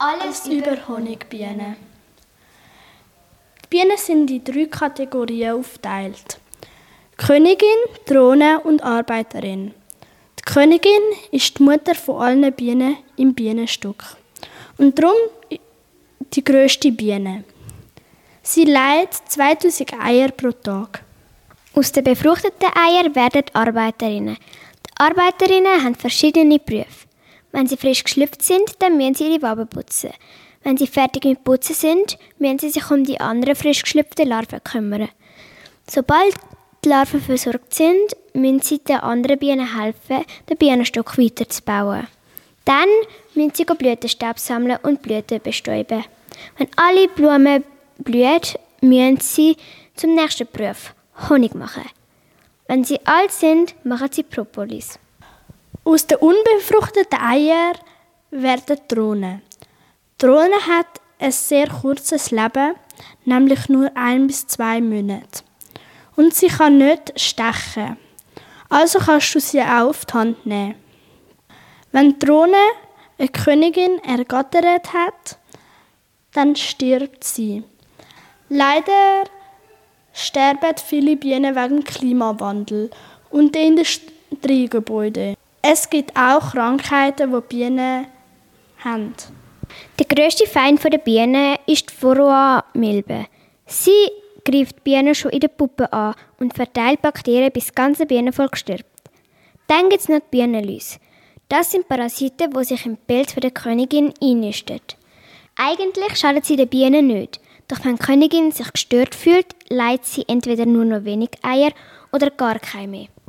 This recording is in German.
Alles über Honigbienen. Die Bienen sind in drei Kategorien aufgeteilt. Königin, Drohne und Arbeiterin. Die Königin ist die Mutter von allen Bienen im Bienenstock und darum die größte Biene. Sie legt 2000 Eier pro Tag. Aus den befruchteten Eiern werden Arbeiterinnen. Die Arbeiterinnen haben verschiedene Berufe. Wenn sie frisch geschlüpft sind, dann müssen sie ihre Waben putzen. Wenn sie fertig mit Putzen sind, müssen sie sich um die anderen frisch geschlüpften Larven kümmern. Sobald die Larven versorgt sind, müssen sie den anderen Bienen helfen, den Bienenstock weiterzubauen. Dann müssen sie Blütenstaub sammeln und Blüten bestäuben. Wenn alle Blumen blühen, müssen sie zum nächsten Beruf Honig machen. Wenn sie alt sind, machen sie Propolis. Aus den unbefruchteten Eiern werden Drohnen. Die Drohne hat ein sehr kurzes Leben, nämlich nur ein bis zwei Monate. Und sie kann nicht stechen. Also kannst du sie auch auf die Hand nehmen. Wenn die Drohne eine Königin ergattert hat, dann stirbt sie. Leider sterben viele Bienen wegen Klimawandel und den Industriegebäuden. Es gibt auch Krankheiten, die Bienen haben. Der grösste Feind der Bienen ist die Varroa-Milbe. Sie greift die Bienen schon in der Puppe an und verteilt Bakterien, bis das ganze Bienenvolk stirbt. Dann gibt es noch die Bienenläuse. Das sind Parasiten, die sich im Pelz der Königin einnisten. Eigentlich schadet sie den Bienen nicht, doch wenn die Königin sich gestört fühlt, leitet sie entweder nur noch wenig Eier oder gar keine mehr.